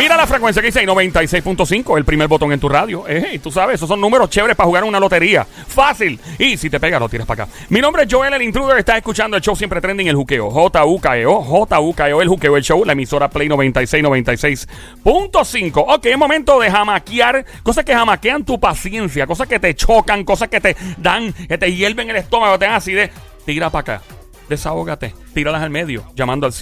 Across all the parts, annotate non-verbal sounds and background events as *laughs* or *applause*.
Mira la frecuencia que dice ahí, 96.5, el primer botón en tu radio. Eh, tú sabes, esos son números chéveres para jugar una lotería. Fácil. Y si te pega, lo tiras para acá. Mi nombre es Joel, el intruder. Estás escuchando el show siempre trending, el juqueo. J-U-K-E-O, J-U-K-E-O, el juqueo, el show, la emisora Play 96, 96.5. Ok, es momento de jamaquear cosas que jamaquean tu paciencia, cosas que te chocan, cosas que te dan, que te hierven el estómago, te dan así de. Tira para acá. Desahógate. Tíralas al medio. Llamando al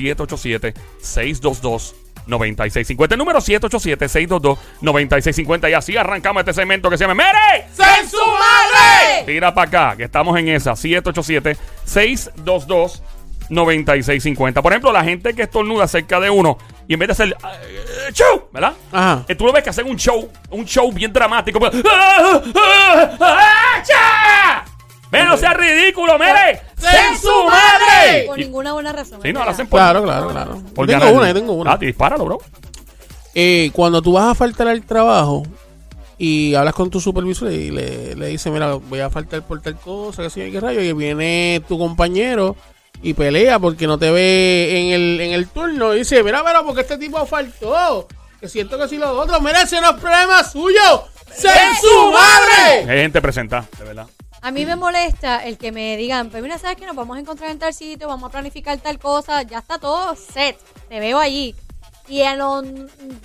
787-622-9650. El número 787-622-9650. Y así arrancamos este segmento que se llama ¡Mere! ¡Sen su madre! Tira para acá, que estamos en esa. 787-622-9650. Por ejemplo, la gente que estornuda cerca de uno y en vez de hacer eh, show, ¿verdad? Ajá. Eh, tú lo ves que hacen un show, un show bien dramático. pues, ¡Ah, ah, ah, cha! ¡Ve, no sea ridículo, mire! ¡Sen su madre! Por ninguna buena razón. Sí, no, lo hacen por, Claro, claro, claro. por Yo tengo ganar. una, yo tengo una. Ah, dispáralo, bro. Eh, cuando tú vas a faltar al trabajo y hablas con tu supervisor y le, le dices, mira, voy a faltar por tal cosa, que sé yo, qué rayo, y viene tu compañero y pelea porque no te ve en el, en el turno y dice, mira, pero porque este tipo faltó, que siento que si los otros, mira, ese no es problema suyo, ¡Sen su madre! Hay gente presentada, de verdad. A mí me molesta el que me digan, pues mira, sabes que nos vamos a encontrar en tal sitio, vamos a planificar tal cosa, ya está todo set, te veo allí. Y en los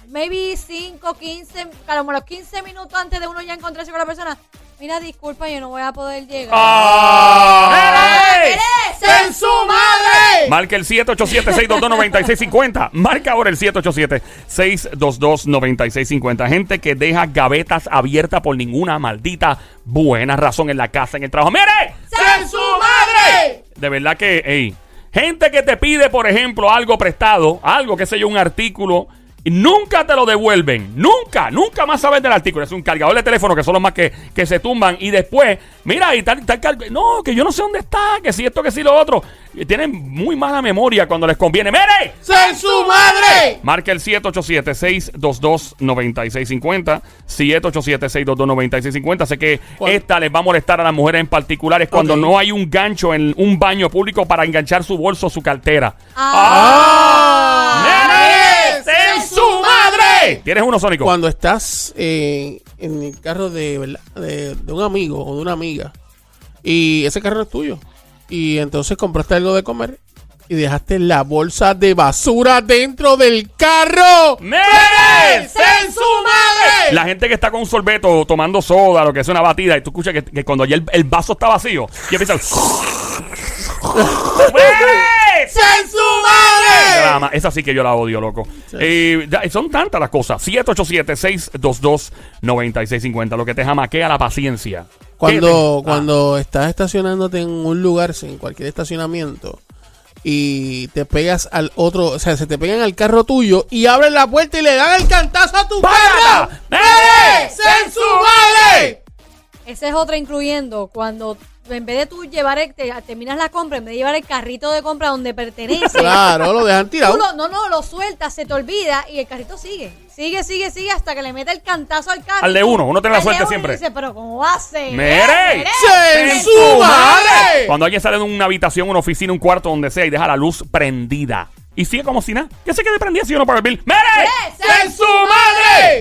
maybe 5, 15, como los 15 minutos antes de uno ya encontrarse con la persona, mira, disculpa, yo no voy a poder llegar. ¡Ah! ¡Mere! ¡Sen su madre! Marca el 787-622-9650. Marca ahora el 787-622-9650. Gente que deja gavetas abiertas por ninguna maldita buena razón en la casa, en el trabajo. ¡Mire! ¡Sen su madre! De verdad que, ey, gente que te pide, por ejemplo, algo prestado, algo, qué sé yo, un artículo, y nunca te lo devuelven. Nunca, nunca más sabes del artículo. Es un cargador de teléfono que son los más que, que se tumban. Y después, mira, y tal, tal, car- no, que yo no sé dónde está, que si esto, que si lo otro. Y tienen muy mala memoria cuando les conviene. ¡Mire! ¡Sen su madre! Marca el 787-622-9650. 787-622-9650. Sé que ¿Cuál? esta les va a molestar a las mujeres en particulares cuando Ok. no hay un gancho en un baño público para enganchar su bolso o su cartera. Ah. ¿Tienes uno, Sónico? Cuando estás eh, en el carro de, ¿verdad? de, de un amigo o de una amiga y ese carro es tuyo y entonces compraste algo de comer y dejaste la bolsa de basura dentro del carro. ¡Nene! ¡Sen su madre! La gente que está con un sorbeto tomando soda, lo que es una batida, y tú escuchas que, que cuando ya el, el vaso está vacío, y empieza. *laughs* ¡Nene! ¡Sen su madre! Drama. Esa sí que yo la odio, loco. Eh, ya, son tantas las cosas. 787-622-9650. Lo que te jamaquea la paciencia. Cuando, ¿Qué te- cuando estás estacionándote en un lugar, en cualquier estacionamiento, y te pegas al otro, o sea, se te pegan al carro tuyo y abren la puerta y le dan el cantazo a tu. ¡Sen su madre! Esa es otra incluyendo cuando en vez de tú llevar, el- te- terminas la compra, en vez de llevar el carrito de compra donde pertenece, Claro, lo dejan tirado. lo- no, no, lo sueltas, se te olvida y el carrito sigue. Sigue, sigue, sigue hasta que le mete el cantazo al carro. Al de uno, uno tiene la suerte y siempre. dice, pero ¿cómo hace? ¡Mere! ¡Sen su madre! Cuando alguien sale de una habitación, una oficina, un cuarto, donde sea, y deja la luz prendida. Y sigue como si nada. ¿Qué se quede prendida si uno paga el bill? ¡Mere! ¡Sen su madre!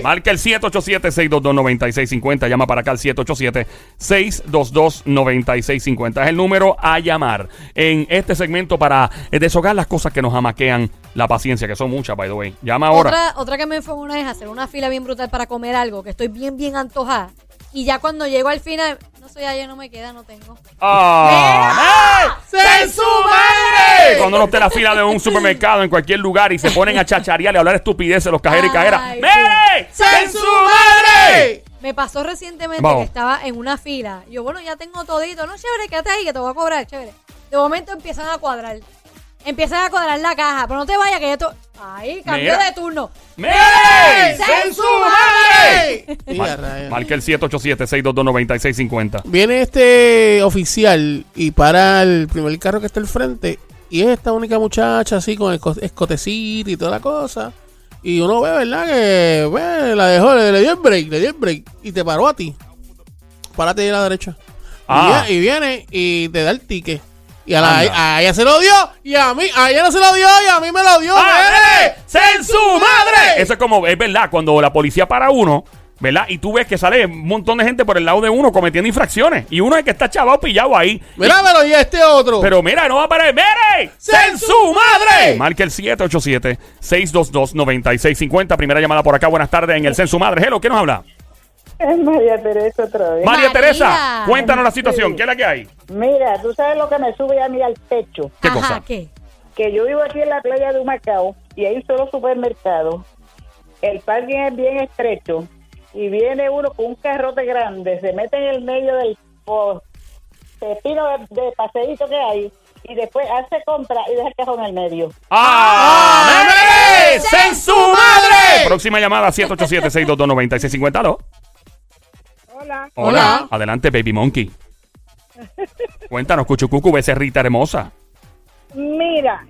Marca el 787-622-9650. Llama para acá al 787-622-9650. Es el número a llamar en este segmento para eh, deshogar las cosas que nos amaquean la paciencia, que son muchas, by the way. Llama ahora. Otra, otra que me fue una vez hacer una fila bien brutal para comer algo, que estoy bien, bien antojada. Y ya cuando llego al final, no soy ayer, no me queda, no tengo. ¡Ah! ¡Sen su madre! Cuando uno esté en la fila de un supermercado en cualquier lugar y se ponen a chacharear y a hablar estupideces los cajeros y cajeras. Ay, ¡Mere! ¡Sen su madre! Me pasó recientemente Vamos. que estaba en una fila. Yo, bueno, ya tengo todito. No, chévere, quédate ahí que te voy a cobrar, chévere. De momento empiezan a cuadrar. Empiezan a cuadrar la caja, pero no te vayas que ya. Ay, cambio Mira. de turno. ¡Mere! ¡Sen su madre! Mar-. Marca el 787-622-9650. Viene este oficial y para el primer carro que está al frente. Y es esta única muchacha así con el co- escotecito y toda la cosa. Y uno ve, ¿verdad? Que ve, la dejó, le, le dio el break, le dio el break. Y te paró a ti. Párate de la derecha. Ah. Y, vi- y viene y te da el ticket. Y a, la, a ella se lo dio y a mí, a ella no se lo dio y a mí me lo dio. Ah, ¡Nene! ¡Sen su madre! Eso es como, es verdad, cuando la policía para uno, ¿verdad? Y tú ves que sale un montón de gente por el lado de uno cometiendo infracciones. Y uno es que está chavado pillado ahí. Mira, pero y este otro. Pero mira, no va a parar. ¡Mire! ¡Sen su madre! Marca el 787-622-9650. Primera llamada por acá. Buenas tardes en el Censo Madre. Hello, ¿qué nos habla? Es María Teresa otra vez. María, María. Teresa, cuéntanos la situación. ¿Qué es la que hay? Mira, tú sabes lo que me sube a mí al techo. ¿Qué Ajá, cosa? ¿qué? Que yo vivo aquí en la playa de Humacao y hay un solo supermercado. El parking es bien estrecho y viene uno con un carrote grande, se mete en el medio del pepino de, de paseíto que hay y después hace compra y deja el carro en el medio. ¡Ah! ¡Sen su madre! Próxima llamada 787-622-9650. ¿Aló? Hola. Hola. Adelante, Baby Monkey. *laughs* Cuéntanos, Cuchucucu, becerrita hermosa. Mira,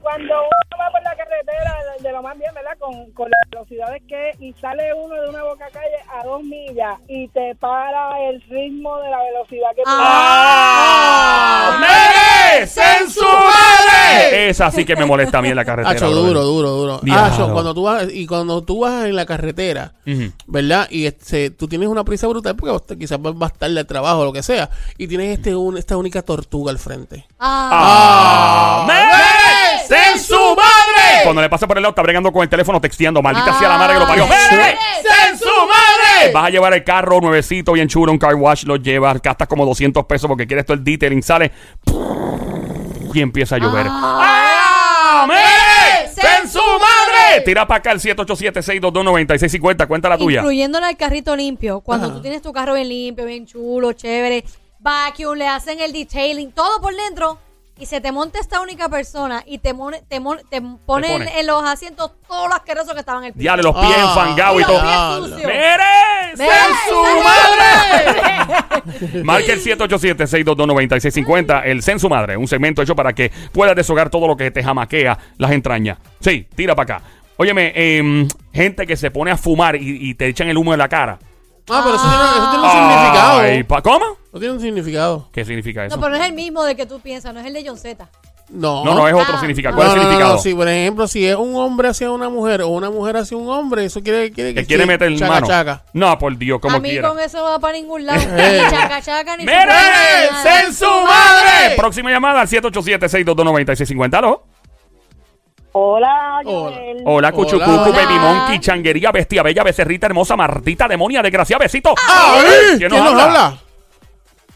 cuando uno va por la carretera de, lo más bien, ¿verdad? Con, con las velocidades que y sale uno de una boca calle a dos millas y te para el ritmo de la velocidad que tú ¡Ah! ¡Mire! ¡Sen su madre! Esa sí que me molesta a mí en la carretera. Hacho, duro, duro, duro. Hacho, cuando tú vas, y cuando tú vas en la carretera. ¿verdad? Y este, tú tienes una prisa brutal porque quizás vas tarde al trabajo o lo que sea. Y tienes este un- esta única tortuga al frente. Ah, ¡Ah! ¡Sen su madre! Cuando le pasa por el lado, está bregando con el teléfono, texteando. Maldita sea la madre que lo parió. Ah. ¡Sen su madre! Vas a llevar el carro nuevecito, bien chulo, un car wash, lo llevas, gastas como 200 pesos porque quieres todo el detailing, sale y empieza a llover. ¡Ah! ¡Mire! ¡Sen su madre! Tira para acá el 787-622-9650, cuenta la tuya. Incluyéndole al carrito limpio. Cuando Ajá. tú tienes tu carro bien limpio, bien chulo, chévere, vacuum, le hacen el detailing, todo por dentro, y se te monta esta única persona y te, mone- te, mon- te ponen pone. en los asientos todos los asquerosos que estaban en el piso. Diale los pies Ah. enfangados y Y todo. ¡Mire! ¡Mire! su madre! *laughs* Marca el 787-622-9650, el Censo Madre, un segmento hecho para que puedas deshogar todo lo que te jamaquea las entrañas. Sí, tira para acá. Óyeme, em, gente que se pone a fumar y, y te echan el humo en la cara. Ah, pero eso tiene, eso tiene un Ay, significado. pa- ¿Cómo? No tiene un significado. ¿Qué significa eso? No, pero no es el mismo de que tú piensas, no es el de John Z. No. No, no, es otro Ah. significado. ¿Cuál No, es el no, no, significado? no, sí, por ejemplo, si es un hombre hacia una mujer o una mujer hacia un hombre, eso quiere, quiere Que quiere sí, meter chaca, mano. chaca. No, por Dios, como a mí quiera. con eso no va para ningún lado. *laughs* Eh. ni chaca chaca, ni ¡Mire! super- ¡Sen su madre! Próxima llamada al 787-622-9650. ¿Aló? Hola, Hola. Joel. Hola, Cuchucucu, Hola. Baby Monkey, Changuería, Bestia Bella, Becerrita Hermosa, Mardita, Demonia, Desgraciada, Besito. ¡Ay! ¿Quién ¿Quién nos habla?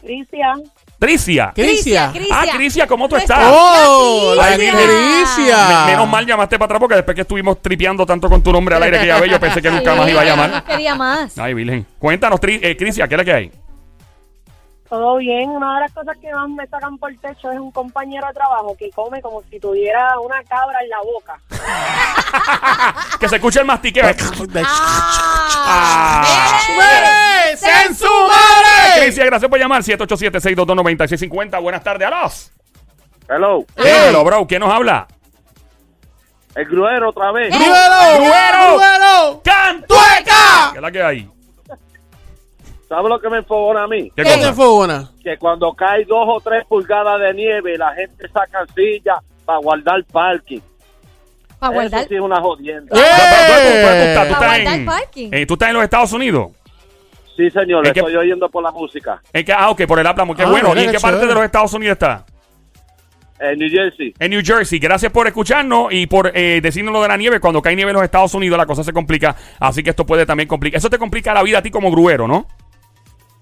Cristian. Tricia. Crisia. Ah, Crisia, ¿cómo tú estás? ¡Oh! La. Me- menos mal llamaste para atrás porque después que estuvimos tripeando tanto con tu nombre al aire que ya ve, yo pensé que nunca más iba a No llamar. quería más. Ay, Virgen. Cuéntanos, eh, Crisia, ¿qué es la que hay? Todo bien. Una de las cosas que más me sacan por el techo es un compañero de trabajo que come como si tuviera una cabra en la boca. *laughs* Que se escuche el mastique. *laughs* Ah. ¡Sen su madre! Crisia, gracias por llamar. 787-622-9650. Buenas tardes, a los. Hello, Dímelo, bro. ¿Quién nos habla? el gruero otra vez. ¡Gruero! ¡Gruero! ¡Gruero! ¡Tueca! ¿Qué es la que hay? ¿Sabes lo que me enfogona a mí? ¿Qué ¿Qué te buena? Que cuando cae dos o tres pulgadas de nieve, la gente saca sillas para guardar parking. Para guardar. Eso sí es una jodienda. ¡Eh! ¿Dónde tú- estás? ¿Tú Para estás guardar en- parking. ¿Tú estás en los Estados Unidos? Sí, señor, Es que- estoy oyendo por la música. ¿En qué, ah, ok, por el habla. Qué Ah, bueno. ¿Y en qué parte de los Estados Unidos está? En New Jersey. En New Jersey. Gracias por escucharnos y por eh, decirnos lo de la nieve. Cuando cae nieve en los Estados Unidos, la cosa se complica. Así que esto puede también complicar. Eso te complica la vida a ti como gruero, ¿no?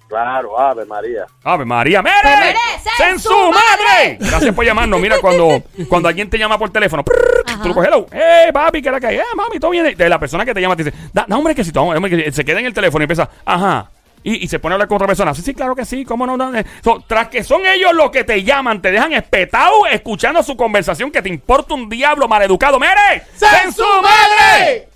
Claro, Ave María. Ave María, ¡mere! ¡Se merece ¡Sen su su madre! Gracias por llamarnos. Mira, cuando, *laughs* cuando alguien te llama por teléfono, prrr, tú lo coges, hello, ¡eh, papi, qué es la que hay! ¡Eh, mami, todo bien! De la persona que te llama te dice, da, da, hombre, que si todo, hombre, que se queda en el teléfono y empieza, ajá. Y, y se pone a hablar con otra persona. Sí, sí, claro que sí, cómo no. no, eh. So, tras que son ellos los que te llaman, te dejan espetado escuchando su conversación que te importa un diablo maleducado. ¡Mere! ¡Sen su madre!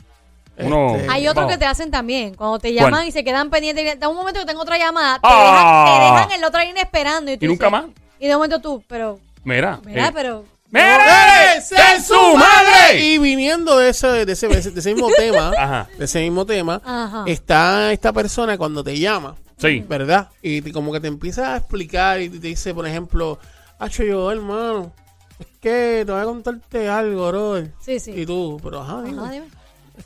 Uno, Este, Hay otros vamos. que te hacen también. Cuando te llaman ¿Cuál? y se quedan pendientes. Da un momento que tengo otra llamada. Te, Ah. dejan, te dejan en la otra línea esperando. Y, tú ¿Y nunca dices- más? Y de momento tú, pero. Mira. Mira, eh, pero. ¡Mere! ¡Sen su madre! Y viniendo de ese, de ese, de ese- mismo *laughs* tema, Ajá. de ese mismo tema, Ajá. está esta persona cuando te llama, Sí. ¿verdad? Y te- como que te empieza a explicar y te dice, por ejemplo, Hacho yo, hermano, Es que te voy a contarte algo, brother. Sí, sí. Y tú, pero ajá, dime. Ajá, dime.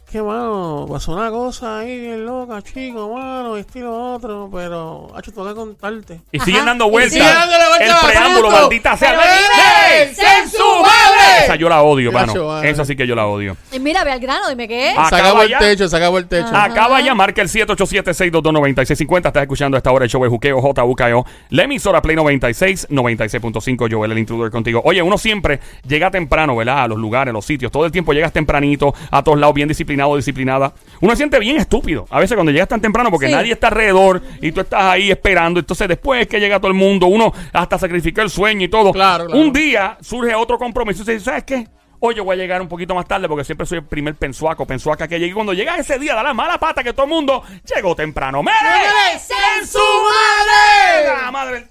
Que, mano, pasó una cosa ahí bien loca, chico, mano, esto y lo otro, pero, hacho, tengo que contarte. Y Ajá. siguen dando Y vueltas. vueltas el preámbulo, maldita sea. Pero ¡Ey! dime, ¡En su madre! Esa yo la odio, mano. Esa sí que yo la odio. Y mira, ve al grano, dime qué es. Se Acaba acabó el ya. techo, se acabó el techo. Acaba ya, marca el 787-622-9650. Estás escuchando a esta hora el show de Juqueo JUKO. La emisora Play 96, 96.5. Joel, el intruder contigo. Oye, uno siempre llega temprano, ¿verdad? A los lugares, a los sitios. Todo el tiempo llegas tempranito, a todos lados, bien disciplinado, disciplinada. Uno se siente bien estúpido. A veces cuando llegas tan temprano porque Sí. nadie está alrededor y tú estás ahí esperando. Entonces, después que llega todo el mundo, uno hasta sacrifica el sueño y todo. Claro, claro. Un día surge otro compromiso y dice, ¿sabes qué? Hoy yo voy a llegar un poquito más tarde porque siempre soy el primer pensuaco, pensuaca que llegue. Y cuando llega ese día, da la mala pata que todo el mundo llegó temprano. ¡Mere! ¡En su madre! ¡La madre!